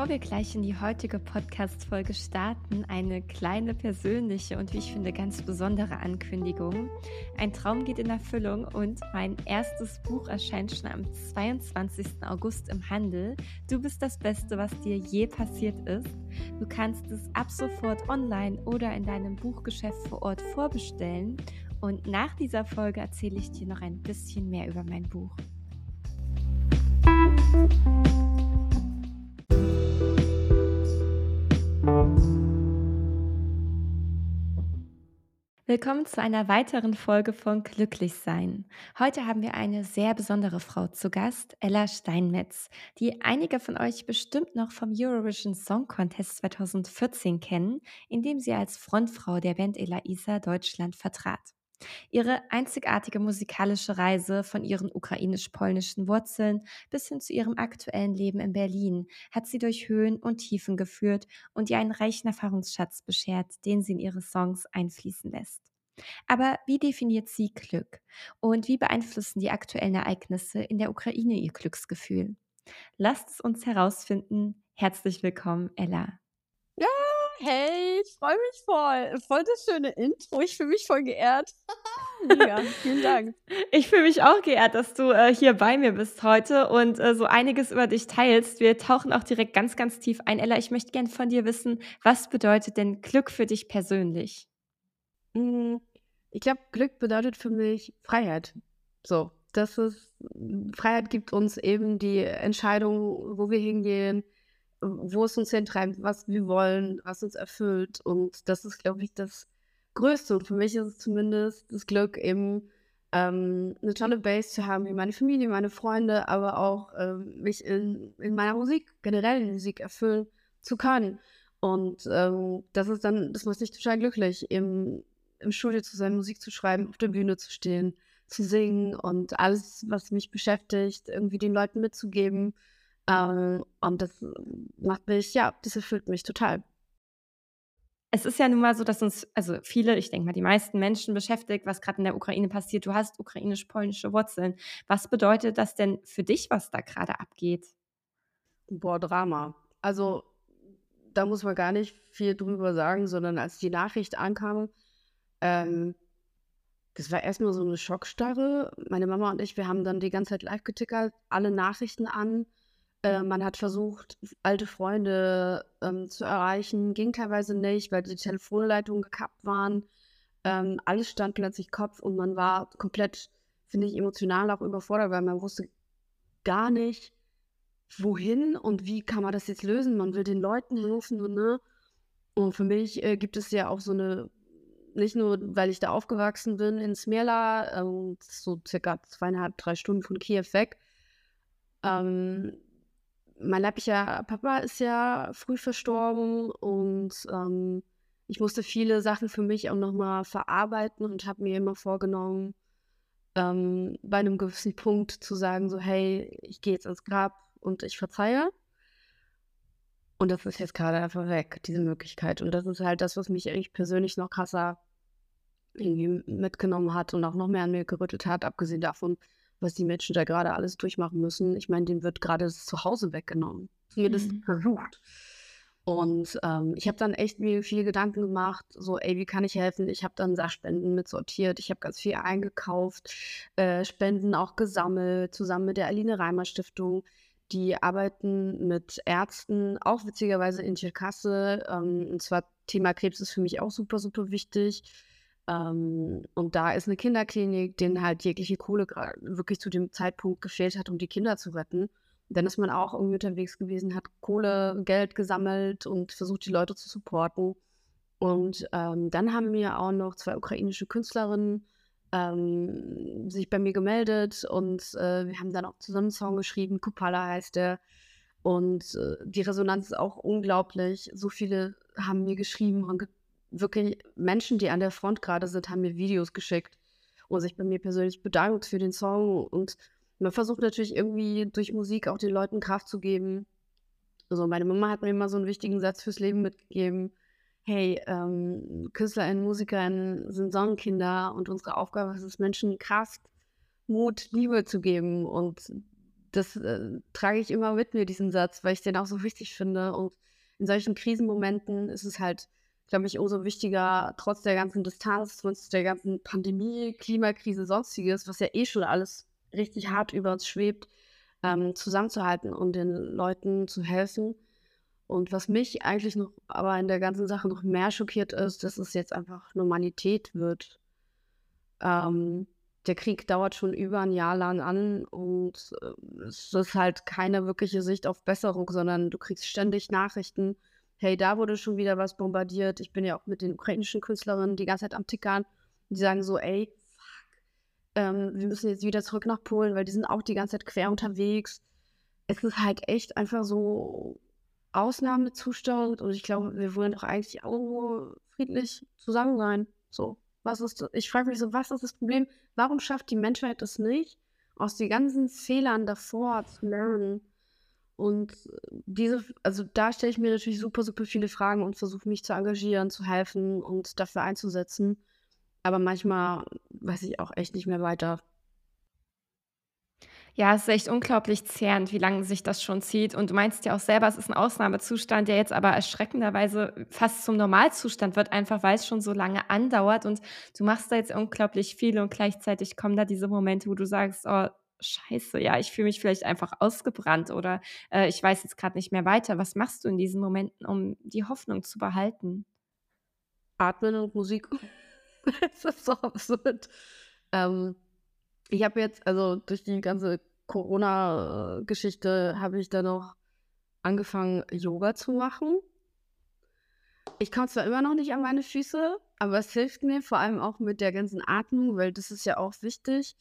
Bevor wir gleich in die heutige Podcast-Folge starten, eine kleine persönliche und wie ich finde ganz besondere Ankündigung. Ein Traum geht in Erfüllung und mein erstes Buch erscheint schon am 22. August im Handel. Du bist das Beste, was dir je passiert ist. Du kannst es ab sofort online oder in deinem Buchgeschäft vor Ort vorbestellen. Und nach dieser Folge erzähle ich dir noch ein bisschen mehr über mein Buch. Willkommen zu einer weiteren Folge von Glücklichsein. Heute haben wir eine sehr besondere Frau zu Gast, Ella Steinmetz, die einige von euch bestimmt noch vom Eurovision Song Contest 2014 kennen, in dem sie als Frontfrau der Band Ella Isa Deutschland vertrat. Ihre einzigartige musikalische Reise von ihren ukrainisch-polnischen Wurzeln bis hin zu ihrem aktuellen Leben in Berlin hat sie durch Höhen und Tiefen geführt und ihr einen reichen Erfahrungsschatz beschert, den sie in ihre Songs einfließen lässt. Aber wie definiert sie Glück? Und wie beeinflussen die aktuellen Ereignisse in der Ukraine ihr Glücksgefühl? Lasst es uns herausfinden. Herzlich willkommen, Ella. Ja, hey, ich freue mich voll. Voll das schöne Intro. Ich fühle mich voll geehrt. Mega, vielen Dank. Ich fühle mich auch geehrt, dass du äh, hier bei mir bist heute und äh, so einiges über dich teilst. Wir tauchen auch direkt ganz, ganz tief ein. Ella, ich möchte gerne von dir wissen, was bedeutet denn Glück für dich persönlich? Hm, ich glaube, Glück bedeutet für mich Freiheit. So, das ist, Freiheit gibt uns eben die Entscheidung, wo wir hingehen, wo es uns hintreibt, was wir wollen, was uns erfüllt. Und das ist, glaube ich, das Größte. Und für mich ist es zumindest das Glück, eben ähm, eine tolle Base zu haben, wie meine Familie, meine Freunde, aber auch ähm, mich in, in meiner Musik, generell in Musik erfüllen zu können. Und ähm, das ist dann, das macht mich total glücklich, eben im Studio zu sein, Musik zu schreiben, auf der Bühne zu stehen, zu singen und alles, was mich beschäftigt, irgendwie den Leuten mitzugeben. Ähm, und das macht mich, ja, das erfüllt mich total. Es ist ja nun mal so, dass uns, also viele, ich denke mal, die meisten Menschen beschäftigt, was gerade in der Ukraine passiert. Du hast ukrainisch-polnische Wurzeln. Was bedeutet das denn für dich, was da gerade abgeht? Boah, Drama. Also, da muss man gar nicht viel drüber sagen, sondern als die Nachricht ankam, ähm, das war erstmal so eine Schockstarre. Meine Mama und ich, wir haben dann die ganze Zeit live getickert, alle Nachrichten an. Äh, man hat versucht, alte Freunde ähm, zu erreichen, ging teilweise nicht, weil die Telefonleitungen gekappt waren. Ähm, alles stand plötzlich Kopf und man war komplett, finde ich, emotional auch überfordert, weil man wusste gar nicht, wohin und wie kann man das jetzt lösen. Man will den Leuten helfen und ne. Und für mich äh, gibt es ja auch so eine nicht nur, weil ich da aufgewachsen bin in Smela, ähm, so circa zweieinhalb, drei Stunden von Kiew weg. Ähm, mein leiblicher Papa ist ja früh verstorben und ähm, ich musste viele Sachen für mich auch nochmal verarbeiten und habe mir immer vorgenommen, ähm, bei einem gewissen Punkt zu sagen, so hey, ich gehe jetzt ans Grab und ich verzeihe. Und das ist jetzt gerade einfach weg, diese Möglichkeit. Und das ist halt das, was mich eigentlich persönlich noch krasser irgendwie mitgenommen hat und auch noch mehr an mir gerüttelt hat, abgesehen davon, was die Menschen da gerade alles durchmachen müssen. Ich meine, denen wird gerade das Zuhause weggenommen. Zumindest mhm. versucht. Und ähm, ich habe dann echt mir viel Gedanken gemacht, so, ey, wie kann ich helfen? Ich habe dann Sachspenden mitsortiert, ich habe ganz viel eingekauft, äh, Spenden auch gesammelt, zusammen mit der Aline Reimer Stiftung. Die arbeiten mit Ärzten, auch witzigerweise in Tierkasse. Ähm, und zwar Thema Krebs ist für mich auch super, super wichtig. Ähm, und da ist eine Kinderklinik, denen halt jegliche Kohle wirklich zu dem Zeitpunkt gefehlt hat, um die Kinder zu retten. Und dann ist man auch irgendwie unterwegs gewesen, hat Kohle, Geld gesammelt und versucht, die Leute zu supporten. Und ähm, dann haben mir auch noch zwei ukrainische Künstlerinnen ähm, sich bei mir gemeldet und äh, wir haben dann auch zusammen einen Song geschrieben, Kupala heißt der. Und äh, die Resonanz ist auch unglaublich. So viele haben mir geschrieben und wirklich Menschen, die an der Front gerade sind, haben mir Videos geschickt und sich bei mir persönlich bedankt für den Song. Und man versucht natürlich irgendwie durch Musik auch den Leuten Kraft zu geben. Also meine Mama hat mir immer so einen wichtigen Satz fürs Leben mitgegeben hey, ähm, KünstlerInnen, MusikerInnen sind Sonnenkinder und unsere Aufgabe ist es, Menschen Kraft, Mut, Liebe zu geben. Und das äh, trage ich immer mit mir, diesen Satz, weil ich den auch so wichtig finde. Und in solchen Krisenmomenten ist es halt, glaube ich, umso wichtiger, trotz der ganzen Distanz, trotz der ganzen Pandemie, Klimakrise, sonstiges, was ja eh schon alles richtig hart über uns schwebt, ähm, zusammenzuhalten und den Leuten zu helfen. Und was mich eigentlich noch aber in der ganzen Sache noch mehr schockiert ist, dass es jetzt einfach Normalität wird. Ähm, der Krieg dauert schon über ein Jahr lang an und äh, es ist halt keine wirkliche Sicht auf Besserung, sondern du kriegst ständig Nachrichten. Hey, da wurde schon wieder was bombardiert. Ich bin ja auch mit den ukrainischen Künstlerinnen die ganze Zeit am Tickern. Die sagen so, ey, fuck, ähm, wir müssen jetzt wieder zurück nach Polen, weil die sind auch die ganze Zeit quer unterwegs. Es ist halt echt einfach so Ausnahmezustand und ich glaube, wir wollen doch eigentlich nur friedlich zusammen sein. So. Was ist, ich frage mich so, was ist das Problem? Warum schafft die Menschheit es nicht, aus den ganzen Fehlern davor zu lernen? Und diese, also da stelle ich mir natürlich super, super viele Fragen und versuche mich zu engagieren, zu helfen und dafür einzusetzen. Aber manchmal weiß ich auch echt nicht mehr weiter. Ja, es ist echt unglaublich zehrend, wie lange sich das schon zieht. Und du meinst ja auch selber, es ist ein Ausnahmezustand, der jetzt aber erschreckenderweise fast zum Normalzustand wird, einfach weil es schon so lange andauert. Und du machst da jetzt unglaublich viel und gleichzeitig kommen da diese Momente, wo du sagst, oh, Scheiße, ja, ich fühle mich vielleicht einfach ausgebrannt oder äh, ich weiß jetzt gerade nicht mehr weiter. Was machst du in diesen Momenten, um die Hoffnung zu behalten? Atmen und Musik. das ist so absurd. Ähm, ich habe jetzt, also durch die ganze Corona-Geschichte, habe ich dann noch angefangen, Yoga zu machen. Ich komme zwar immer noch nicht an meine Füße, aber es hilft mir vor allem auch mit der ganzen Atmung, weil das ist ja auch wichtig.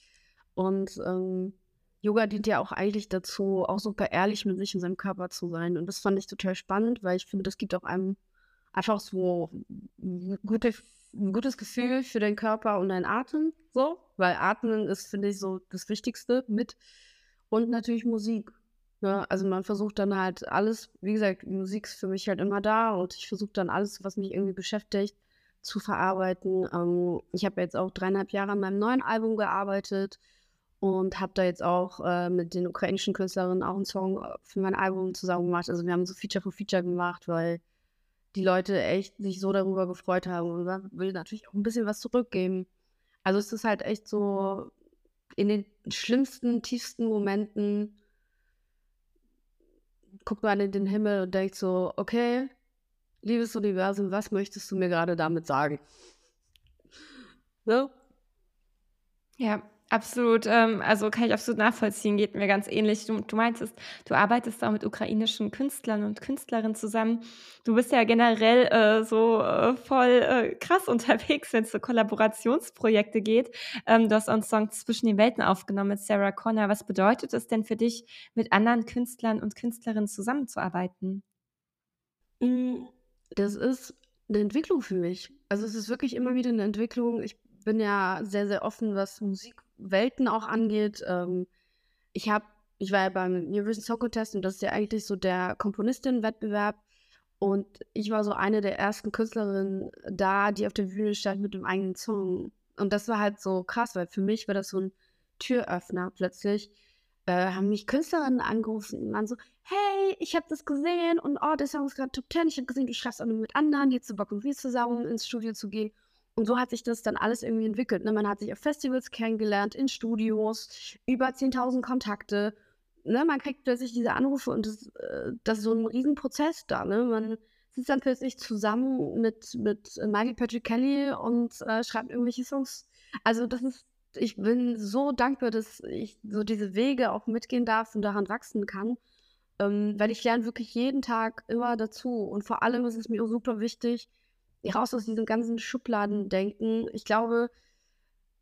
Und ähm, Yoga dient ja auch eigentlich dazu, auch super ehrlich mit sich und seinem Körper zu sein. Und das fand ich total spannend, weil ich finde, das gibt auch einem einfach so gute ein gutes Gefühl für den Körper und deinen Atem, so, weil Atmen ist, finde ich, so das Wichtigste mit. Und natürlich Musik. Ne? Also man versucht dann halt alles, wie gesagt, Musik ist für mich halt immer da und ich versuche dann alles, was mich irgendwie beschäftigt, zu verarbeiten. Ähm, ich habe jetzt auch dreieinhalb Jahre an meinem neuen Album gearbeitet und habe da jetzt auch äh, mit den ukrainischen Künstlerinnen auch einen Song für mein Album zusammen gemacht. Also wir haben so Feature für Feature gemacht, weil die Leute echt sich so darüber gefreut haben und will natürlich auch ein bisschen was zurückgeben. Also es ist halt echt so in den schlimmsten, tiefsten Momenten guckt man in den Himmel und denkt so, okay, liebes Universum, was möchtest du mir gerade damit sagen? Ne? Ja, Absolut, ähm, also kann ich absolut nachvollziehen, geht mir ganz ähnlich. Du, du meintest, du arbeitest auch mit ukrainischen Künstlern und Künstlerinnen zusammen. Du bist ja generell äh, so äh, voll äh, krass unterwegs, wenn es so Kollaborationsprojekte geht. Ähm, du hast einen Song zwischen den Welten aufgenommen mit Sarah Connor. Was bedeutet es denn für dich, mit anderen Künstlern und Künstlerinnen zusammenzuarbeiten? Mm, das ist eine Entwicklung für mich. Also es ist wirklich immer wieder eine Entwicklung. Ich bin ja sehr, sehr offen, was Musikwelten auch angeht. Ähm, ich habe, ich war ja beim Eurovision Song Contest und das ist ja eigentlich so der Komponistinnenwettbewerb. Und ich war so eine der ersten Künstlerinnen da, die auf der Bühne stand mit dem eigenen Song. Und das war halt so krass, weil für mich war das so ein Türöffner plötzlich. Äh, haben mich Künstlerinnen angerufen und waren so, hey, ich habe das gesehen und oh, der Song ist gerade Top 10. Ich habe gesehen, du schreibst auch nur mit anderen, jetzt zu Bock und wir zusammen ins Studio zu gehen. Und so hat sich das dann alles irgendwie entwickelt. Ne? Man hat sich auf Festivals kennengelernt, in Studios, über 10.000 Kontakte. Ne? Man kriegt plötzlich diese Anrufe und das, äh, das ist so ein Riesenprozess da. Ne? Man sitzt dann plötzlich zusammen mit, mit Michael Patrick Kelly und äh, schreibt irgendwelche Songs. Also das ist, ich bin so dankbar, dass ich so diese Wege auch mitgehen darf und daran wachsen kann. Ähm, weil ich lerne wirklich jeden Tag immer dazu. Und vor allem ist es mir super wichtig, raus aus diesem ganzen Schubladendenken. Ich glaube,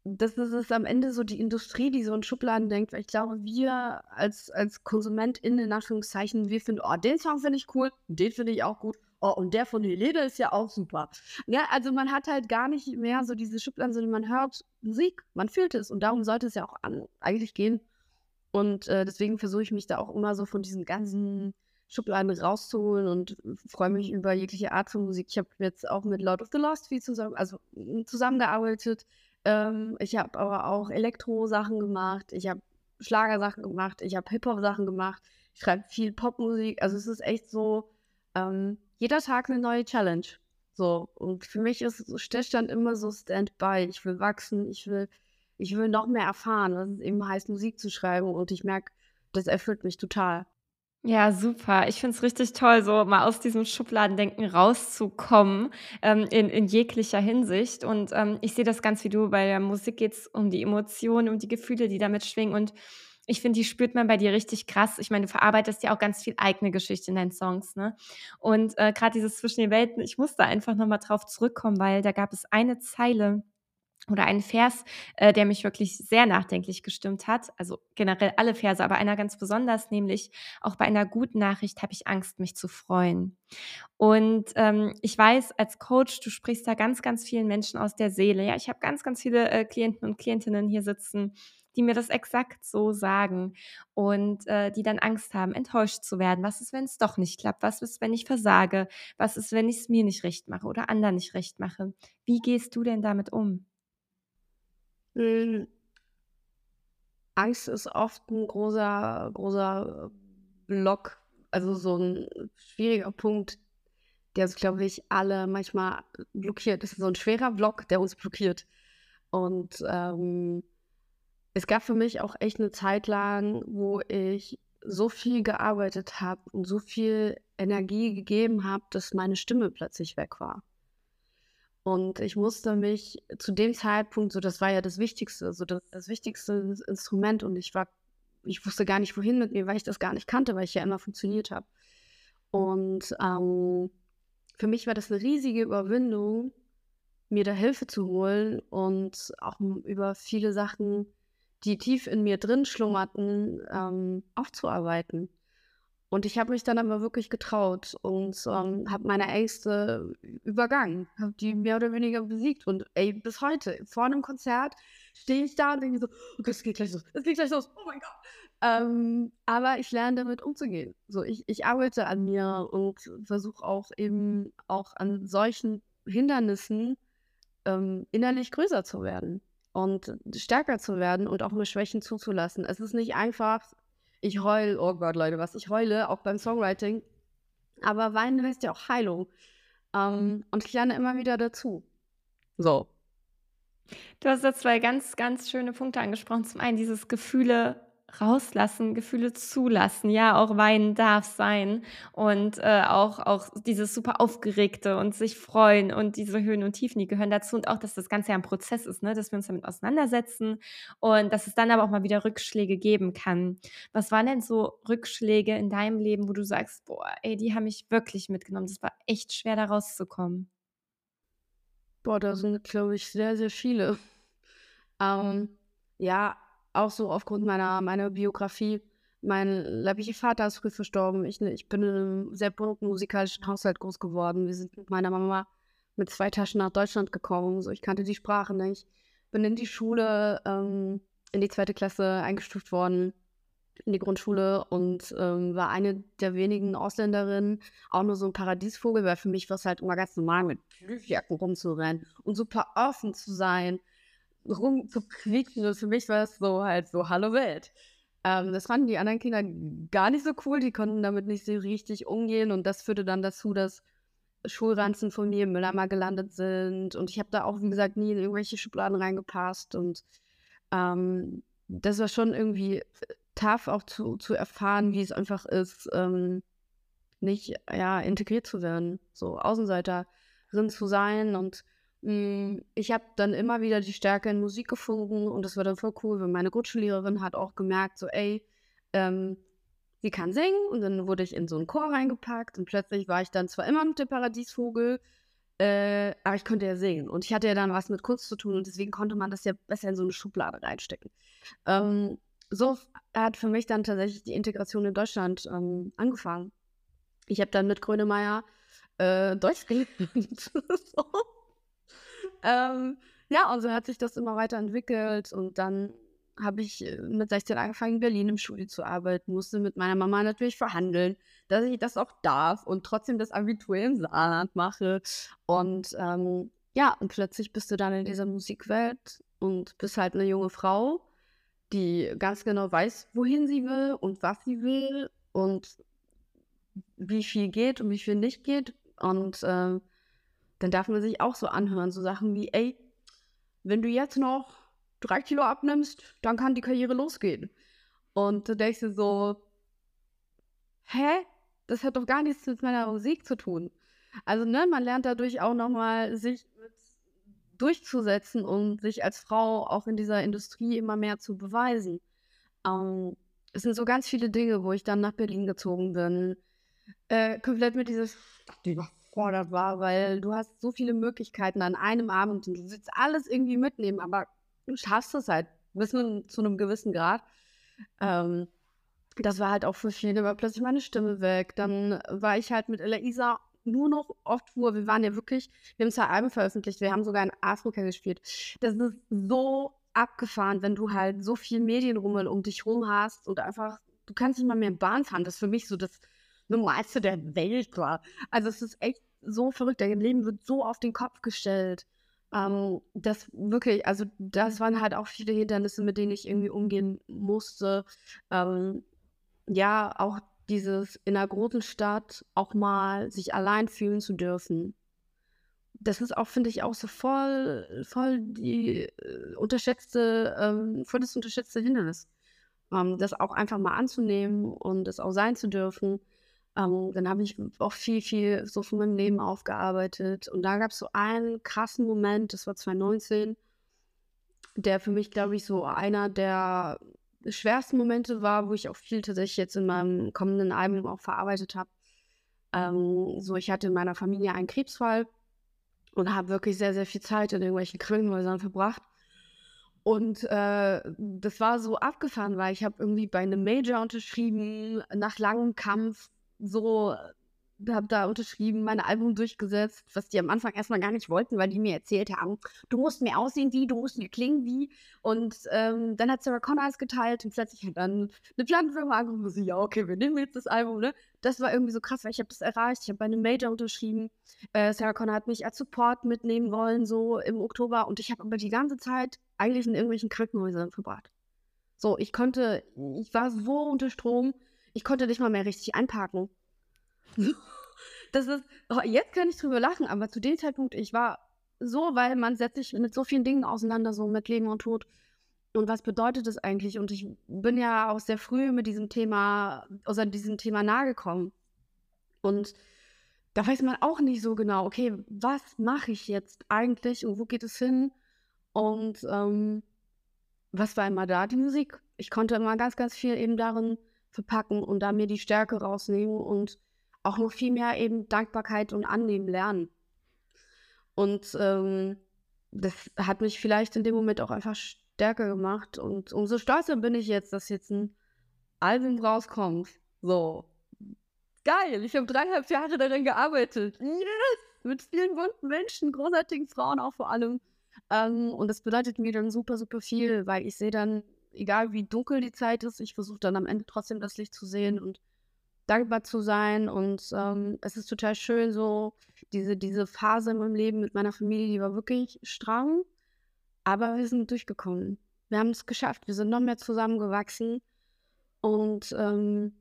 das ist es am Ende so die Industrie, die so in Schubladen denkt, weil ich glaube, wir als, als KonsumentInnen, in Anführungszeichen, wir finden, oh, den Song finde ich cool, den finde ich auch gut, oh, und der von Helene ist ja auch super. Ja, also man hat halt gar nicht mehr so diese Schubladen, sondern man hört Musik, man fühlt es und darum sollte es ja auch an, eigentlich gehen. Und äh, deswegen versuche ich mich da auch immer so von diesen ganzen Schubladen rauszuholen und freue mich über jegliche Art von Musik. Ich habe jetzt auch mit Lord of the Lost viel zusammen, also zusammengearbeitet. Ähm, ich habe aber auch Elektro-Sachen gemacht. Ich habe Schlagersachen gemacht, ich habe Hip-Hop-Sachen gemacht, ich schreibe viel Popmusik. Also es ist echt so, ähm, jeder Tag eine neue Challenge. So, und für mich ist Stillstand immer so Standby. Ich will wachsen, ich will, ich will noch mehr erfahren, was es eben heißt, Musik zu schreiben. Und ich merke, das erfüllt mich total. Ja, super. Ich finde es richtig toll, so mal aus diesem Schubladendenken rauszukommen, ähm, in in jeglicher Hinsicht. Und, ähm, ich sehe das ganz wie du. Bei der Musik geht es um die Emotionen, um die Gefühle, die damit schwingen. Und ich finde, die spürt man bei dir richtig krass. Ich meine, du verarbeitest ja auch ganz viel eigene Geschichte in deinen Songs, ne? Und, äh, grad dieses zwischen den Welten, ich muss da einfach noch mal drauf zurückkommen, weil da gab es eine Zeile oder einen Vers, äh, der mich wirklich sehr nachdenklich gestimmt hat. Also generell alle Verse, aber einer ganz besonders, nämlich auch bei einer guten Nachricht habe ich Angst, mich zu freuen. Und ähm, ich weiß, als Coach, du sprichst da ganz, ganz vielen Menschen aus der Seele. Ja, ich habe ganz, ganz viele äh, Klienten und Klientinnen hier sitzen, die mir das exakt so sagen und äh, die dann Angst haben, enttäuscht zu werden. Was ist, wenn es doch nicht klappt? Was ist, wenn ich versage? Was ist, wenn ich es mir nicht recht mache oder anderen nicht recht mache? Wie gehst du denn damit um? Hm. Angst ist oft ein großer großer Block, also so ein schwieriger Punkt, der uns, glaube ich, alle manchmal blockiert. Das ist so ein schwerer Block, der uns blockiert. Und, ähm, es gab für mich auch echt eine Zeit lang, wo ich so viel gearbeitet habe und so viel Energie gegeben habe, dass meine Stimme plötzlich weg war. Und ich musste mich zu dem Zeitpunkt, so das war ja das Wichtigste, so das, das wichtigste Instrument und ich war, ich wusste gar nicht, wohin mit mir, weil ich das gar nicht kannte, weil ich ja immer funktioniert habe. Und ähm, für mich war das eine riesige Überwindung, mir da Hilfe zu holen und auch über viele Sachen, die tief in mir drin schlummerten, ähm, aufzuarbeiten. Und ich habe mich dann aber wirklich getraut und ähm, habe meine Ängste übergangen, habe die mehr oder weniger besiegt. Und ey, bis heute, vor einem Konzert stehe ich da und denke so, oh Gott, es geht gleich los, es geht gleich los, oh mein Gott. Ähm, aber ich lerne damit umzugehen. So, ich, ich arbeite an mir und versuche auch eben auch an solchen Hindernissen ähm, innerlich größer zu werden und stärker zu werden und auch mal Schwächen zuzulassen. Es ist nicht einfach, ich heule, oh Gott, Leute, was ich heule, auch beim Songwriting. Aber Weinen heißt ja auch Heilung. Ähm, und ich lerne immer wieder dazu. So. Du hast da zwei ganz, ganz schöne Punkte angesprochen. Zum einen dieses Gefühle rauslassen, Gefühle zulassen, ja, auch weinen darf sein und äh, auch, auch dieses super Aufgeregte und sich freuen und diese Höhen und Tiefen, die gehören dazu und auch, dass das Ganze ja ein Prozess ist, ne? dass wir uns damit auseinandersetzen und dass es dann aber auch mal wieder Rückschläge geben kann. Was waren denn so Rückschläge in deinem Leben, wo du sagst, boah, ey, die haben mich wirklich mitgenommen, das war echt schwer da rauszukommen? Boah, da sind, glaube ich, sehr, sehr viele. Ähm, ja, auch so aufgrund meiner, meiner Biografie. Mein leiblicher Vater ist früh verstorben. Ich, ich bin in einem sehr bunten musikalischen Haushalt groß geworden. Wir sind mit meiner Mama mit zwei Taschen nach Deutschland gekommen. So, ich kannte die Sprache nicht. Bin in die Schule, ähm, in die zweite Klasse eingestuft worden, in die Grundschule und ähm, war eine der wenigen Ausländerinnen, auch nur so ein Paradiesvogel, weil für mich war es halt immer ganz normal, mit Plüschjacken rumzurennen und super offen zu sein rumzuquieken. Und für mich war es so halt so, hallo Welt. Ähm, das fanden die anderen Kinder gar nicht so cool. Die konnten damit nicht so richtig umgehen. Und das führte dann dazu, dass Schulranzen von mir im Mülleimer gelandet sind. Und ich habe da auch, wie gesagt, nie in irgendwelche Schubladen reingepasst. Und ähm, das war schon irgendwie tough auch zu, zu erfahren, wie es einfach ist, ähm, nicht ja, integriert zu werden. So Außenseiterin zu sein und ich habe dann immer wieder die Stärke in Musik gefunden und das war dann voll cool, weil meine Grundschullehrerin hat auch gemerkt, so, ey, ähm, sie kann singen und dann wurde ich in so einen Chor reingepackt und plötzlich war ich dann zwar immer mit der Paradiesvogel, äh, aber ich konnte ja singen und ich hatte ja dann was mit Kunst zu tun und deswegen konnte man das ja besser in so eine Schublade reinstecken. Ähm, so hat für mich dann tatsächlich die Integration in Deutschland ähm, angefangen. Ich habe dann mit Grönemeyer äh, Deutsch gelernt. so. Ähm, ja, und so hat sich das immer weiterentwickelt und dann habe ich äh, mit 16 angefangen, in Berlin im Studio zu arbeiten, musste mit meiner Mama natürlich verhandeln, dass ich das auch darf und trotzdem das Abitur im Saarland mache. Und ähm, ja, und plötzlich bist du dann in dieser Musikwelt und bist halt eine junge Frau, die ganz genau weiß, wohin sie will und was sie will und wie viel geht und wie viel nicht geht. Und äh, dann darf man sich auch so anhören, so Sachen wie, ey, wenn du jetzt noch drei Kilo abnimmst, dann kann die Karriere losgehen. Und du denkst dir so, hä? Das hat doch gar nichts mit meiner Musik zu tun. Also, ne, man lernt dadurch auch nochmal, sich durchzusetzen und sich als Frau auch in dieser Industrie immer mehr zu beweisen. Ähm, es sind so ganz viele Dinge, wo ich dann nach Berlin gezogen bin. Äh, komplett mit dieser überfordert war, weil du hast so viele Möglichkeiten an einem Abend und du willst alles irgendwie mitnehmen, aber du schaffst es halt bis zu einem gewissen Grad. Ähm, das war halt auch für viele, war plötzlich meine Stimme weg. Dann war ich halt mit Elisa nur noch oft Tour. Wir waren ja wirklich, wir haben zwei Alben veröffentlicht, wir haben sogar in Afrika gespielt. Das ist so abgefahren, wenn du halt so viel Medienrummel um dich rum hast und einfach, du kannst nicht mal mehr Bahn fahren. Das ist für mich so das Normalste der Welt war. Also es ist echt so verrückt. Dein Leben wird so auf den Kopf gestellt. Ähm, das wirklich, also das waren halt auch viele Hindernisse, mit denen ich irgendwie umgehen musste. Ähm, ja, auch dieses in einer großen Stadt auch mal sich allein fühlen zu dürfen. Das ist auch, finde ich, auch so voll, voll die äh, unterschätzte, ähm, voll das unterschätzte Hindernis. Ähm, das auch einfach mal anzunehmen und das auch sein zu dürfen. Ähm, dann habe ich auch viel, viel so von meinem Leben aufgearbeitet. Und da gab es so einen krassen Moment, das war 2019, der für mich, glaube ich, so einer der schwersten Momente war, wo ich auch viel tatsächlich jetzt in meinem kommenden Album auch verarbeitet habe. Ähm, so, ich hatte in meiner Familie einen Krebsfall und habe wirklich sehr, sehr viel Zeit in irgendwelchen Krankenhäusern verbracht. Und äh, das war so abgefahren, weil ich habe irgendwie bei einem Major unterschrieben, nach langem Kampf, so habe da unterschrieben, mein Album durchgesetzt, was die am Anfang erstmal gar nicht wollten, weil die mir erzählt haben, du musst mir aussehen wie, du musst mir klingen wie. Und ähm, dann hat Sarah Connor es geteilt und plötzlich hat dann eine Plattenfirma angerufen und so, ja, okay, wir nehmen jetzt das Album, ne? Das war irgendwie so krass, weil ich habe das erreicht, ich habe bei einem Major unterschrieben. Äh, Sarah Connor hat mich als Support mitnehmen wollen, so im Oktober. Und ich habe aber die ganze Zeit eigentlich in irgendwelchen Krankenhäusern verbracht. So, ich konnte, ich war so unter Strom, ich konnte nicht mal mehr richtig einparken. Das ist, oh, jetzt kann ich drüber lachen, aber zu dem Zeitpunkt, ich war so, weil man setzt sich mit so vielen Dingen auseinander, so mit Leben und Tod. Und was bedeutet das eigentlich? Und ich bin ja auch sehr früh mit diesem Thema, oder diesem Thema nahe gekommen. Und da weiß man auch nicht so genau, okay, was mache ich jetzt eigentlich und wo geht es hin? Und ähm, was war immer da? Die Musik. Ich konnte immer ganz, ganz viel eben darin verpacken und da mir die Stärke rausnehmen und auch noch viel mehr eben Dankbarkeit und Annehmen lernen. Und ähm, das hat mich vielleicht in dem Moment auch einfach stärker gemacht. Und umso stolzer bin ich jetzt, dass jetzt ein Album rauskommt. So. Geil, ich habe dreieinhalb Jahre daran gearbeitet. Yes! Mit vielen bunten Menschen, großartigen Frauen auch vor allem. Ähm, und das bedeutet mir dann super, super viel, weil ich sehe dann, egal wie dunkel die Zeit ist, ich versuche dann am Ende trotzdem das Licht zu sehen und dankbar zu sein. Und ähm, es ist total schön, so diese, diese Phase in meinem Leben mit meiner Familie, die war wirklich streng, aber wir sind durchgekommen. Wir haben es geschafft. Wir sind noch mehr zusammengewachsen. Und ähm,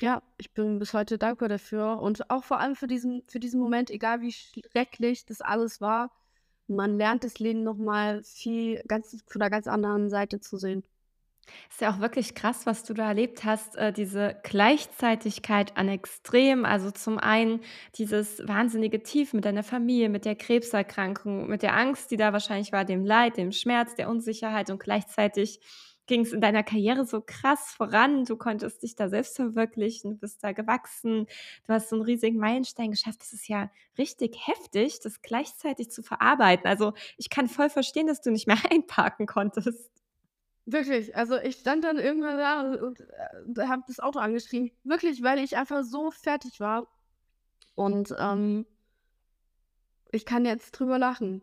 ja, ich bin bis heute dankbar dafür. Und auch vor allem für diesen, für diesen Moment, egal wie schrecklich das alles war, man lernt das Leben nochmal viel ganz von einer ganz anderen Seite zu sehen. Ist ja auch wirklich krass, was du da erlebt hast, äh, diese Gleichzeitigkeit an Extremen. Also zum einen dieses wahnsinnige Tief mit deiner Familie, mit der Krebserkrankung, mit der Angst, die da wahrscheinlich war, dem Leid, dem Schmerz, der Unsicherheit und gleichzeitig ging es in deiner Karriere so krass voran. Du konntest dich da selbst verwirklichen, du bist da gewachsen, du hast so einen riesigen Meilenstein geschafft. Das ist ja richtig heftig, das gleichzeitig zu verarbeiten. Also ich kann voll verstehen, dass du nicht mehr einparken konntest. Wirklich, also ich stand dann irgendwann da und, äh, habe das Auto angeschrieben. Wirklich, weil ich einfach so fertig war. Und ähm, ich kann jetzt drüber lachen.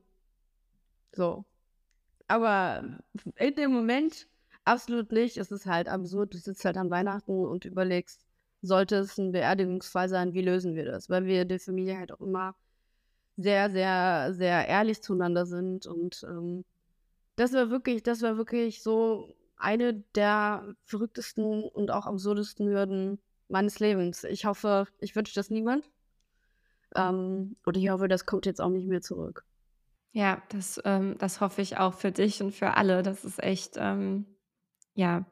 So. Aber in dem Moment absolut nicht. Es ist halt absurd. Du sitzt halt an Weihnachten und überlegst, sollte es ein Beerdigungsfall sein, wie lösen wir das? Weil wir der Familie halt auch immer sehr, sehr, sehr ehrlich zueinander sind und ähm, Das war wirklich das war wirklich so eine der verrücktesten und auch absurdesten Hürden meines Lebens. Ich hoffe ich wünsche das niemand. Ähm, und ich hoffe, das kommt jetzt auch nicht mehr zurück. Ja, das, ähm das hoffe ich auch für dich und für alle. Das ist echt, ähm ja,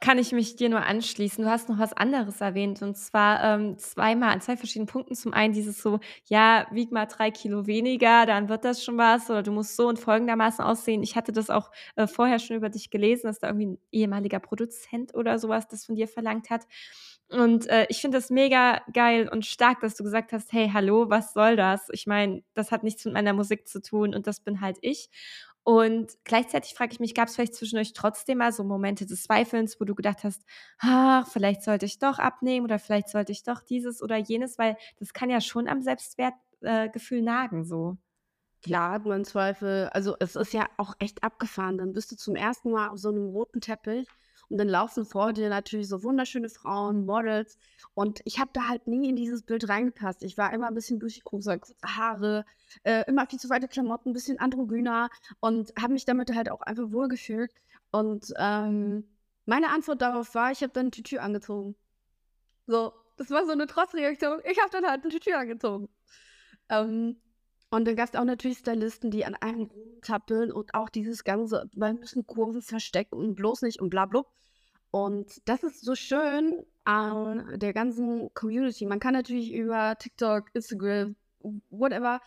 kann ich mich dir nur anschließen. Du hast noch was anderes erwähnt und zwar, ähm, zweimal an 2 verschiedenen Punkten. Zum einen dieses so: „Ja, wieg mal 3 Kilo weniger, dann wird das schon was“ oder „du musst so und folgendermaßen aussehen.“ Ich hatte das auch, äh, vorher schon über dich gelesen, dass da irgendwie 'n ehemaliger Produzent oder so was das von dir verlangt hat. Und, äh, ich finde das mega geil und stark, dass du gesagt hast: „Hey, hallo, was soll das? Ich meine, das hat nichts mit meiner Musik zu tun und das bin halt ich.“ Und gleichzeitig frage ich mich, gab's vielleicht zwischen euch trotzdem mal so Momente des Zweifelns, wo du gedacht hast: „Ach, vielleicht sollte ich doch abnehmen oder vielleicht sollte ich doch dieses oder jenes“, weil das kann ja schon am Selbstwert äh, nagen so. Klar man Zweifel. Also, es ist ja auch echt abgefahren. Dann bist du zum ersten Mal auf so 'nem roten Teppich und dann laufen vor dir natürlich so wunderschöne Frauen, Models. Und ich habe da halt nie in dieses Bild reingepasst. Ich war immer 'n bisschen durchgekugselt, kurze Haare, äh, immer viel zu weite Klamotten, bisschen androgyner und habe mich damit halt auch einfach wohlgefühlt. Und, ähm, meine Antwort darauf war, ich habe dann 'n Tütü angezogen. So, das war so 'ne Trotzreaktion. Ich habe dann halt 'n Tütü angezogen. Ähm, und dann gab's auch natürlich Stylisten, die an einem rumzappeln und auch dieses ganze wir müssen Kurven verstecken und bloß nicht und bla blub. Und das ist so schön an der ganzen Community. Man kann natürlich über TikTok, Instagram, whatever,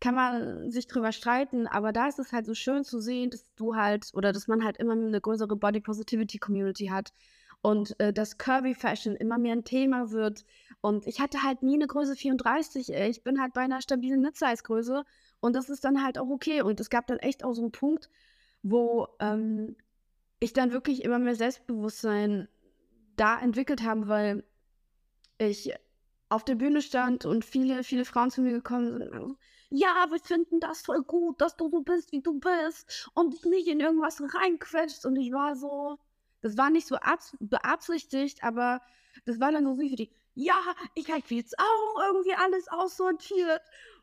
kann man sich drüber streiten, aber da ist es halt so schön zu sehen, dass du halt oder dass man halt immer 'ne größere Body Positivity Community hat und, äh, dass Curvy Fashion immer mehr 'n Thema wird. Und ich hatte halt nie 'ne Größe 34, ey. Ich bin halt bei 'ner stabilen Mid-Size Größe und das ist dann halt auch okay. Und es gab dann echt auch so 'n Punkt, wo, ähm, ich dann wirklich immer mehr Selbstbewusstsein da entwickelt habe, weil ich auf der Bühne stand und viele, viele Frauen zu mir gekommen sind „Ja, wir finden das voll gut, dass du so bist, wie du bist und dich nicht in irgendwas reinquetscht.“ Und ich war so das war nicht so abs beabsichtigt, aber das war dann so wie für die: „Ja, ich habe jetzt auch irgendwie alles aussortiert.“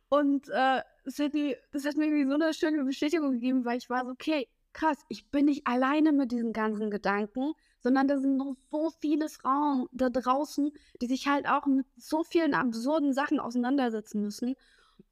Und, äh, es hat mir das hat mir irgendwie so 'ne schöne Bestätigung gegeben, weil ich war so: „Okay, krass, ich bin nicht alleine mit diesen ganzen Gedanken, sondern da sind noch so viele Frauen da draußen, die sich halt auch mit so vielen absurden Sachen auseinandersetzen müssen.“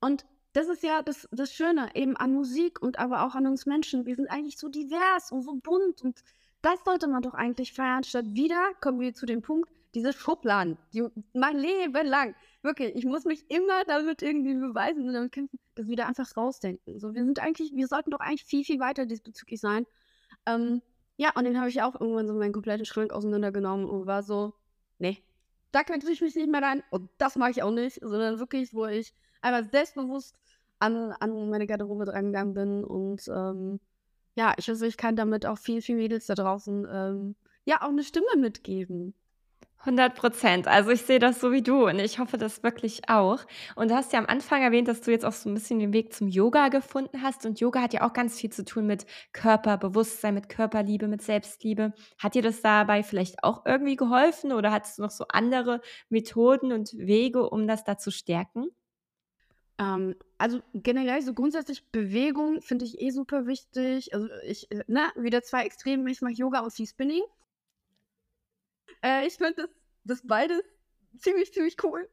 Und das ist ja das das Schöne eben an Musik und aber auch an uns Menschen. Wir sind eigentlich so divers und so bunt und das sollte man doch eigentlich feiern, statt wieder kommen wir zu dem Punkt, diese Schubladen, die mein Leben lang wirklich, ich muss mich immer damit irgendwie beweisen und damit kämpfen, das wieder einfach rausdenken. So, wir sind eigentlich wir sollten doch eigentlich viel, viel weiter diesbezüglich sein. Ähm, ja, und dann habe ich auch irgendwann so meinen kompletten Schrank auseinandergenommen und war so: „Ne, da quetsche ich mich nicht mehr rein und das mache ich auch nicht.“ Sondern wirklich, wo ich einmal selbstbewusst an an meine Garderobe drangegangen bin und, ähm, ja, ich hoffe, ich kann damit auch vielen, vielen Mädels da draußen, ähm, ja, auch 'ne Stimme mitgeben. 100 %. Also, ich sehe das so wie du und ich hoffe das wirklich auch. Und du hast ja am Anfang erwähnt, dass du jetzt auch so 'n bisschen den Weg zum Yoga gefunden hast und Yoga hat ja auch ganz viel zu tun mit Körperbewusstsein, mit Körperliebe, mit Selbstliebe. Hat dir das dabei vielleicht auch irgendwie geholfen oder hattest du noch so andere Methoden und Wege, um das da zu stärken? Ähm, also, generell so grundsätzlich Bewegung finde ich eh super wichtig. Also, ich, äh, ne, wieder 2 Extreme. Ich mache Yoga und viel Spinning. Äh, ich finde das das beides ziemlich, ziemlich cool.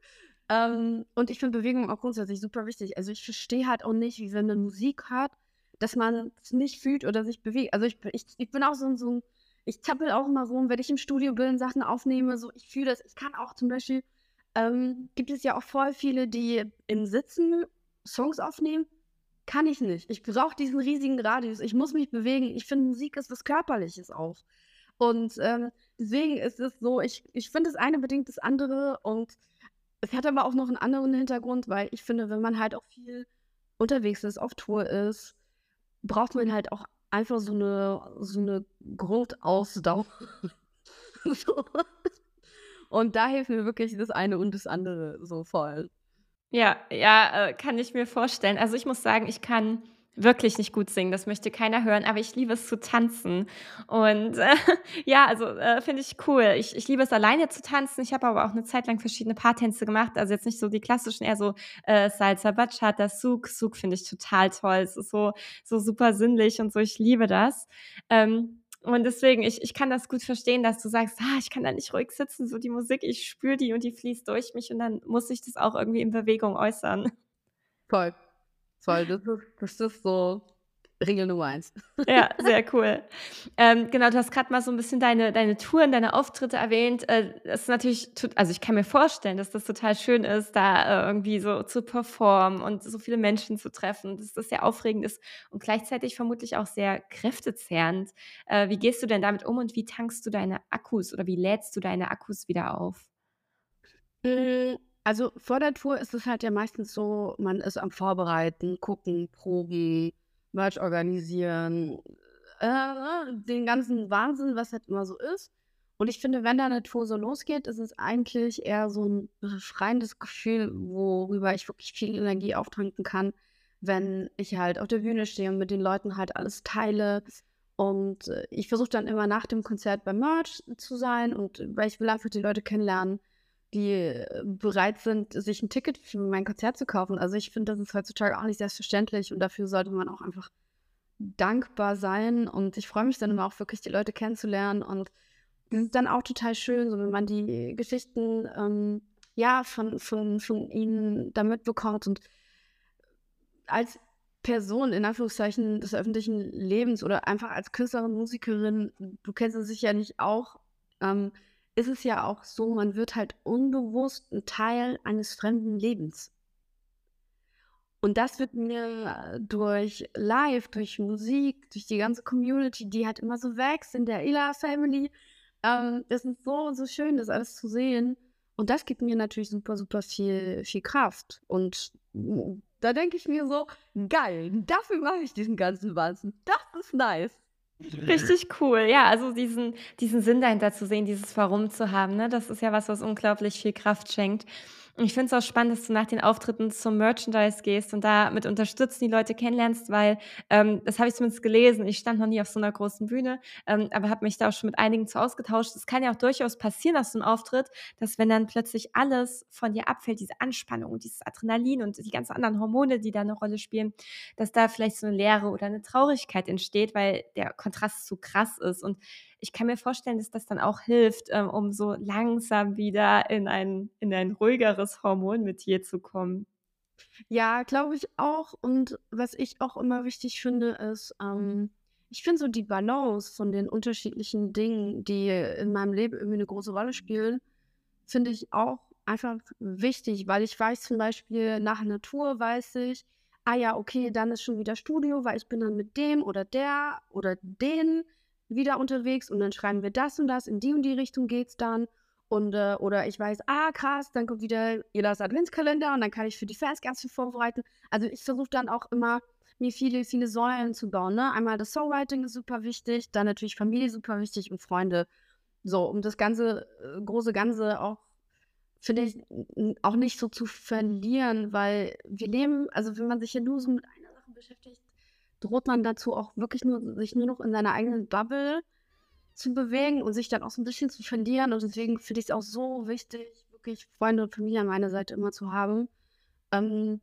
Ähm, und ich finde Bewegung auch grundsätzlich super wichtig. Also, ich verstehe halt auch nicht, wie wenn man Musik hört, dass man es nicht fühlt oder sich bewegt. Also, ich ich ich bin auch so so 'n ich zappele auch immer rum, wenn ich im Studio bin, Sachen aufnehme, so, ich fühle das. Ich kann auch zum Beispiel ähm, gibt es ja auch voll viele, die im Sitzen Songs aufnehmen. Kann ich nicht. Ich brauche diesen riesigen Radius. Ich muss mich bewegen. Ich finde, Musik ist was Körperliches auch. Und, ähm, deswegen ist es so, ich ich finde, das eine bedingt das andere und es hat aber auch noch 'n anderen Hintergrund, weil ich finde, wenn man halt auch viel unterwegs ist, auf Tour ist, braucht man halt auch einfach so 'ne so 'ne Grundausdauer. So. Und da hilft mir wirklich das eine und das andere so voll. Ja, ja, äh, kann ich mir vorstellen. Also, ich muss sagen, ich kann wirklich nicht gut singen, das möchte keiner hören, aber ich liebe es zu tanzen. Und äh, ja, also äh, finde ich cool. Ich, ich liebe es alleine zu tanzen. Ich habe aber auch eine Zeit lang verschiedene Paartänze gemacht. Also jetzt nicht so die klassischen, eher so äh, Salsa, Bachata, Souk. Souk finde ich total toll. Es ist so, so super sinnlich und so. Ich liebe das. Ähm, und deswegen, ich, ich kann das gut verstehen, dass du sagst, ah, ich kann da nicht ruhig sitzen, so die Musik, ich spüre die und die fließt durch mich und dann muss ich das auch irgendwie in Bewegung äußern. Voll. Voll. Das ist, das ist so Regel Nummer eins. Ja, sehr cool. Ähm, genau, du hast gerade mal so ein bisschen deine, deine Touren, deine Auftritte erwähnt. Äh, das ist natürlich, also ich kann mir vorstellen, dass das total schön ist, da äh, irgendwie so zu performen und so viele Menschen zu treffen, dass das sehr aufregend ist und gleichzeitig vermutlich auch sehr kräftezehrend. Äh, wie gehst du denn damit um und wie tankst du deine Akkus oder wie lädst du deine Akkus wieder auf? Hm, also vor der Tour ist es halt ja meistens so, man ist am Vorbereiten, gucken, proben, Merch organisieren, äh, den ganzen Wahnsinn, was halt immer so ist. Und ich finde, wenn da eine Tour so losgeht, ist es eigentlich eher so ein befreiendes Gefühl, worüber ich wirklich viel Energie auftanken kann, wenn ich halt auf der Bühne stehe und mit den Leuten halt alles teile. Und äh, ich versuche dann immer nach dem Konzert beim Merch zu sein und weil ich will einfach die Leute kennenlernen, die äh, bereit sind, sich ein Ticket für mein Konzert zu kaufen. Also ich finde, das ist heutzutage auch nicht selbstverständlich und dafür sollte man auch einfach dankbar sein. Und ich freue mich dann immer auch wirklich, die Leute kennenzulernen. Und es ist dann auch total schön, so wenn man die Geschichten ähm, ja, von, von, von ihnen da mitbekommt. Und als Person in Anführungszeichen des öffentlichen Lebens oder einfach als Künstlerin, Musikerin, du kennst es sicherlich auch, ähm, ist es ja auch so, man wird halt unbewusst ein Teil eines fremden Lebens. Und das wird mir durch Live, durch Musik, durch die ganze Community, die halt immer so wächst in der Ila Family, ähm, das ist so, so schön, das alles zu sehen. Und das gibt mir natürlich super, super viel, viel Kraft. Und da denke ich mir so, geil, dafür mache ich diesen ganzen Wahnsinn. Das ist nice. Richtig cool. Ja, also diesen diesen Sinn dahinter zu sehen, dieses Warum zu haben, ne? Das ist ja was, was unglaublich viel Kraft schenkt. Ich finde es auch spannend, dass du nach den Auftritten zum Merchandise gehst und da mit unterstützen, die Leute kennenlernst, weil ähm, das habe ich zumindest gelesen. Ich stand noch nie auf so einer großen Bühne, ähm, aber habe mich da auch schon mit einigen zu ausgetauscht. Es kann ja auch durchaus passieren aus so einem Auftritt, dass wenn dann plötzlich alles von dir abfällt, diese Anspannung dieses Adrenalin und die ganzen anderen Hormone, die da eine Rolle spielen, dass da vielleicht so eine Leere oder eine Traurigkeit entsteht, weil der Kontrast zu krass ist. Und ich kann mir vorstellen, dass das dann auch hilft, ähm, um so langsam wieder in ein, in ein ruhigeres Hormon mit dir zu kommen. Ja, glaube ich auch. Und was ich auch immer wichtig finde, ist, ähm, ich finde so die Balance von den unterschiedlichen Dingen, die in meinem Leben irgendwie eine große Rolle spielen, finde ich auch einfach wichtig, weil ich weiß zum Beispiel, nach Tour weiß ich, ah ja, okay, dann ist schon wieder Studio, weil ich bin dann mit dem oder der oder den wieder unterwegs und dann schreiben wir das und das, in die und die Richtung geht's dann. Und, äh, oder ich weiß, ah, krass, dann kommt wieder Elas Adventskalender und dann kann ich für die Fans ganz viel vorbereiten. Also ich versuche dann auch immer, mir viele, viele Säulen zu bauen. Ne? Einmal das Songwriting ist super wichtig, dann natürlich Familie super wichtig und Freunde. So, um das ganze, äh, große Ganze auch, finde ich, auch nicht so zu verlieren, weil wir leben, also wenn man sich ja nur so mit einer Sache beschäftigt, droht man dazu auch wirklich nur, sich nur noch in seiner eigenen Bubble zu bewegen und sich dann auch so ein bisschen zu verlieren. Und deswegen finde ich es auch so wichtig, wirklich Freunde und Familie an meiner Seite immer zu haben, ähm,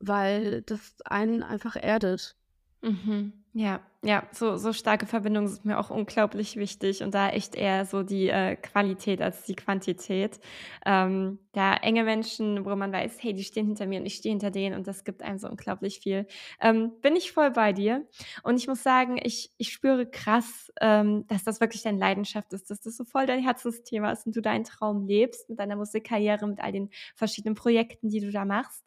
weil das einen einfach erdet. Mhm. Ja, ja, so, so starke Verbindungen sind mir auch unglaublich wichtig und da echt eher so die äh, Qualität als die Quantität. Ähm, da enge Menschen, wo man weiß, hey, die stehen hinter mir und ich stehe hinter denen und das gibt einem so unglaublich viel. Ähm, bin ich voll bei dir und ich muss sagen, ich, ich spüre krass, ähm, dass das wirklich deine Leidenschaft ist, dass das so voll dein Herzensthema ist und du deinen Traum lebst mit deiner Musikkarriere, mit all den verschiedenen Projekten, die du da machst.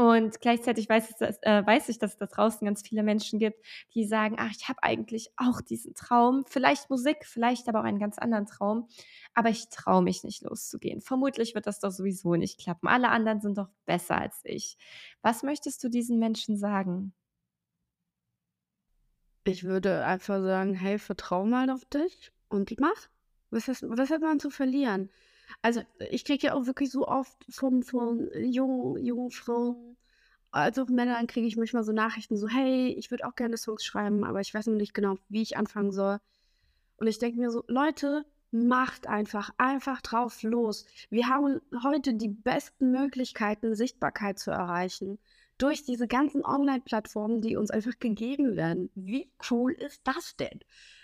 Und gleichzeitig weiß, es, äh, weiß ich, dass es da draußen ganz viele Menschen gibt, die sagen, ach, ich habe eigentlich auch diesen Traum, vielleicht Musik, vielleicht aber auch einen ganz anderen Traum, aber ich traue mich nicht loszugehen. Vermutlich wird das doch sowieso nicht klappen. Alle anderen sind doch besser als ich. Was möchtest du diesen Menschen sagen? Ich würde einfach sagen, hey, vertrau mal auf dich und mach. Was, ist, was hat man zu verlieren? Also ich kriege ja auch wirklich so oft von, von jungen, jungen Frauen als auch Männern kriege ich manchmal so Nachrichten so: „Hey, ich würde auch gerne Songs schreiben, aber ich weiß noch nicht genau, wie ich anfangen soll.“ Und ich denke mir so: „Leute, macht einfach, einfach drauf los. Wir haben heute die besten Möglichkeiten, Sichtbarkeit zu erreichen durch diese ganzen Online-Plattformen, die uns einfach gegeben werden. Wie cool ist das denn?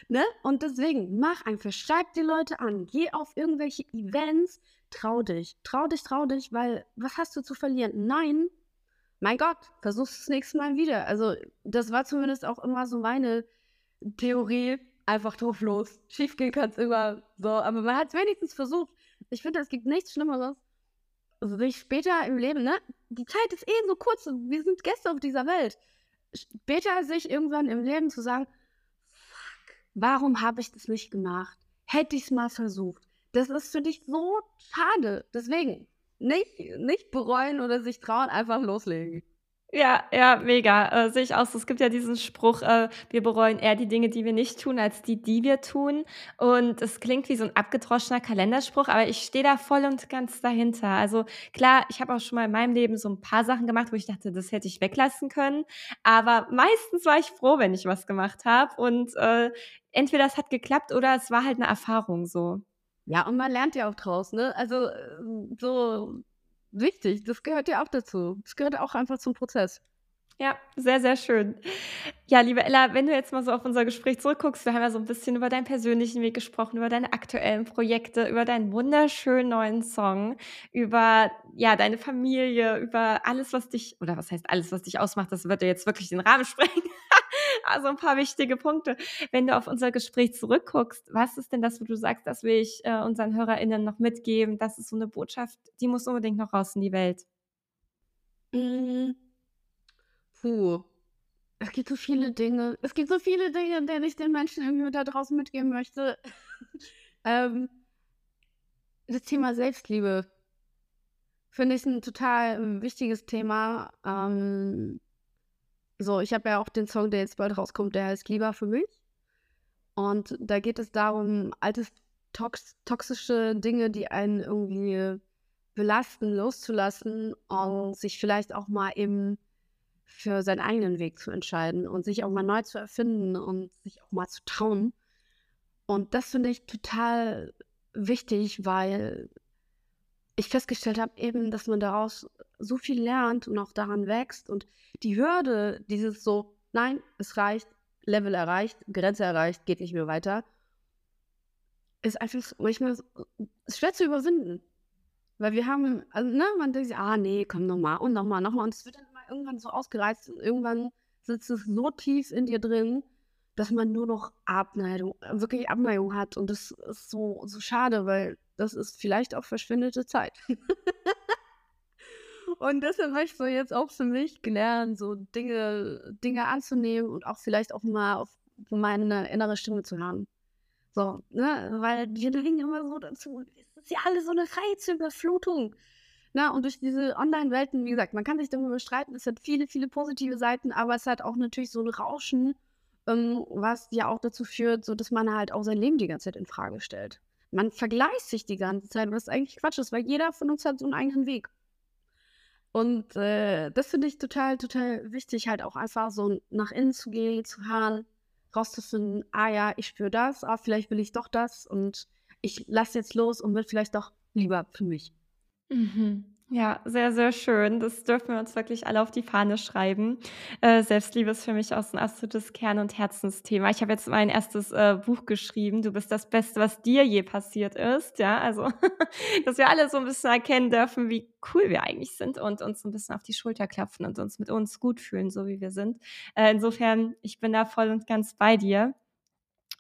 Ne? Und deswegen, mach einfach, schreib die Leute an, geh auf irgendwelche Events, trau dich, trau dich, trau dich, weil was hast du zu verlieren? Nein, mein Gott, versuch's das nächste Mal wieder. Also, das war zumindest auch immer so meine Theorie. Einfach drauf los. Schief gehen kann es immer so, aber man hat es wenigstens versucht. Ich finde, es gibt nichts Schlimmeres. Also sich später im Leben, ne? Die Zeit ist eh so kurz. Wir sind Gäste auf dieser Welt. Später sich irgendwann im Leben zu sagen, fuck, warum habe ich das nicht gemacht? Hätte ich es mal versucht. Das ist für dich so schade. Deswegen, nicht, nicht bereuen oder sich trauen, einfach loslegen. Ja, ja, mega. Äh, sehe ich auch so. Es gibt ja diesen Spruch, äh, wir bereuen eher die Dinge, die wir nicht tun, als die, die wir tun. Und es klingt wie so ein abgedroschener Kalenderspruch, aber ich stehe da voll und ganz dahinter. Also klar, ich habe auch schon mal in meinem Leben so ein paar Sachen gemacht, wo ich dachte, das hätte ich weglassen können. Aber meistens war ich froh, wenn ich was gemacht habe. Und äh, entweder es hat geklappt oder es war halt eine Erfahrung so. Ja, und man lernt ja auch draus, ne? Also, äh, so wichtig, das gehört ja auch dazu. Das gehört auch einfach zum Prozess. Ja, sehr, sehr schön. Ja, liebe Ella, wenn du jetzt mal so auf unser Gespräch zurückguckst, wir haben ja so ein bisschen über deinen persönlichen Weg gesprochen, über deine aktuellen Projekte, über deinen wunderschönen neuen Song, über ja, deine Familie, über alles, was dich oder was heißt alles, was dich ausmacht, das wird ja jetzt wirklich den Rahmen sprengen. Also ein paar wichtige Punkte. Wenn du auf unser Gespräch zurückguckst, was ist denn das, wo du sagst, das will ich äh, unseren HörerInnen noch mitgeben? Das ist so eine Botschaft, die muss unbedingt noch raus in die Welt. Mhm. Puh. Es gibt so viele Dinge. Es gibt so viele Dinge, die ich den Menschen irgendwie da draußen mitgeben möchte. ähm, das Thema Selbstliebe finde ich ein total wichtiges Thema. Ähm, so, ich habe ja auch den Song, der jetzt bald rauskommt, der heißt Lieber für mich. Und da geht es darum, alte tox toxische Dinge, die einen irgendwie belasten, loszulassen und sich vielleicht auch mal eben für seinen eigenen Weg zu entscheiden und sich auch mal neu zu erfinden und sich auch mal zu trauen. Und das finde ich total wichtig, weil ich festgestellt habe eben, dass man daraus so viel lernt und auch daran wächst. Und die Hürde, dieses so, nein, es reicht, Level erreicht, Grenze erreicht, geht nicht mehr weiter, ist einfach manchmal schwer zu überwinden. Weil wir haben, also, ne, man denkt sich, ah, nee, komm nochmal und nochmal, nochmal. Und es wird dann immer irgendwann so ausgereizt und irgendwann sitzt es so tief in dir drin, dass man nur noch Abneigung, wirklich Abneigung hat. Und das ist so, so schade, weil das ist vielleicht auch verschwindete Zeit. und deshalb habe ich so jetzt auch für mich gelernt, so Dinge, Dinge anzunehmen und auch vielleicht auch mal auf meine innere Stimme zu hören. So, ne, weil wir neigen immer so dazu, es ist ja alles so eine Reizüberflutung. Na, und durch diese Online-Welten, wie gesagt, man kann sich darüber streiten, es hat viele, viele positive Seiten, aber es hat auch natürlich so ein Rauschen, ähm, was ja auch dazu führt, so dass man halt auch sein Leben die ganze Zeit in Frage stellt. Man vergleicht sich die ganze Zeit, was eigentlich Quatsch ist, weil jeder von uns hat so einen eigenen Weg. Und äh, das finde ich total, total wichtig, halt auch einfach so nach innen zu gehen, zu hören, rauszufinden, ah ja, ich spüre das, ah, vielleicht will ich doch das und ich lasse jetzt los und will vielleicht doch lieber für mich. Mhm. Ja, sehr, sehr schön. Das dürfen wir uns wirklich alle auf die Fahne schreiben. Äh, Selbstliebe ist für mich auch so ein absolutes Kern und Herzensthema. Ich habe jetzt mein erstes, äh, Buch geschrieben, „Du bist das Beste, was dir je passiert ist“, ja, also, dass wir alle so ein bisschen erkennen dürfen, wie cool wir eigentlich sind und uns ein bisschen auf die Schulter klopfen und uns mit uns gut fühlen, so wie wir sind. Äh, insofern, ich bin da voll und ganz bei dir.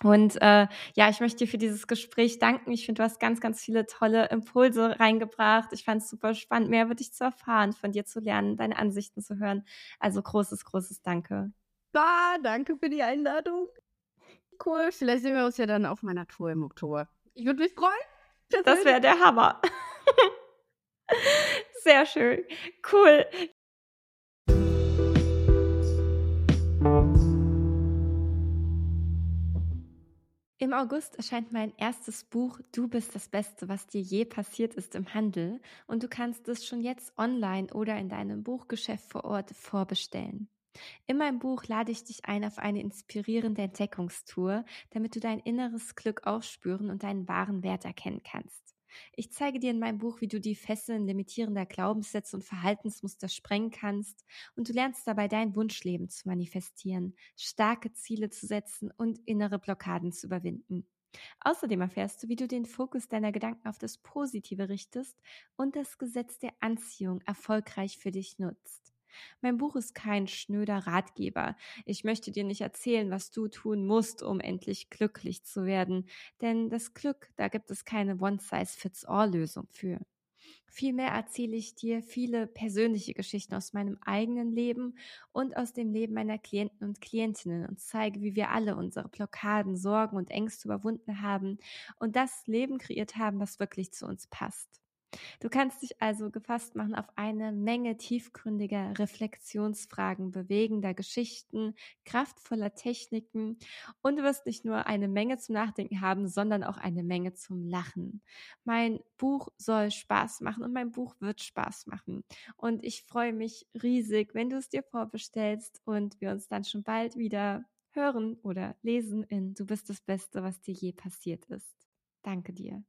Und äh, ja, ich möchte dir für dieses Gespräch danken. Ich finde, du hast ganz, ganz viele tolle Impulse reingebracht. Ich fand es super spannend, mehr über dich zu erfahren, von dir zu lernen, deine Ansichten zu hören. Also großes, großes Danke. Ah, danke für die Einladung. Cool. Vielleicht sehen wir uns ja dann auf meiner Tour im Oktober. Ich würde mich freuen. Das wäre der Hammer. Sehr schön. Cool. Im August erscheint mein erstes Buch Du bist das Beste, was dir je passiert ist im Handel und du kannst es schon jetzt online oder in deinem Buchgeschäft vor Ort vorbestellen. In meinem Buch lade ich dich ein auf eine inspirierende Entdeckungstour, damit du dein inneres Glück aufspüren und deinen wahren Wert erkennen kannst. Ich zeige dir in meinem Buch, wie du die Fesseln limitierender Glaubenssätze und Verhaltensmuster sprengen kannst und du lernst dabei dein Wunschleben zu manifestieren, starke Ziele zu setzen und innere Blockaden zu überwinden. Außerdem erfährst du, wie du den Fokus deiner Gedanken auf das Positive richtest und das Gesetz der Anziehung erfolgreich für dich nutzt. Mein Buch ist kein schnöder Ratgeber. Ich möchte dir nicht erzählen, was du tun musst, um endlich glücklich zu werden. Denn das Glück, da gibt es keine One-Size-Fits-All-Lösung für. Vielmehr erzähle ich dir viele persönliche Geschichten aus meinem eigenen Leben und aus dem Leben meiner Klienten und Klientinnen und zeige, wie wir alle unsere Blockaden, Sorgen und Ängste überwunden haben und das Leben kreiert haben, was wirklich zu uns passt. Du kannst dich also gefasst machen auf eine Menge tiefgründiger Reflexionsfragen, bewegender Geschichten, kraftvoller Techniken und du wirst nicht nur eine Menge zum Nachdenken haben, sondern auch eine Menge zum Lachen. Mein Buch soll Spaß machen und mein Buch wird Spaß machen. Und ich freue mich riesig, wenn du es dir vorbestellst und wir uns dann schon bald wieder hören oder lesen in Du bist das Beste, was dir je passiert ist. Danke dir.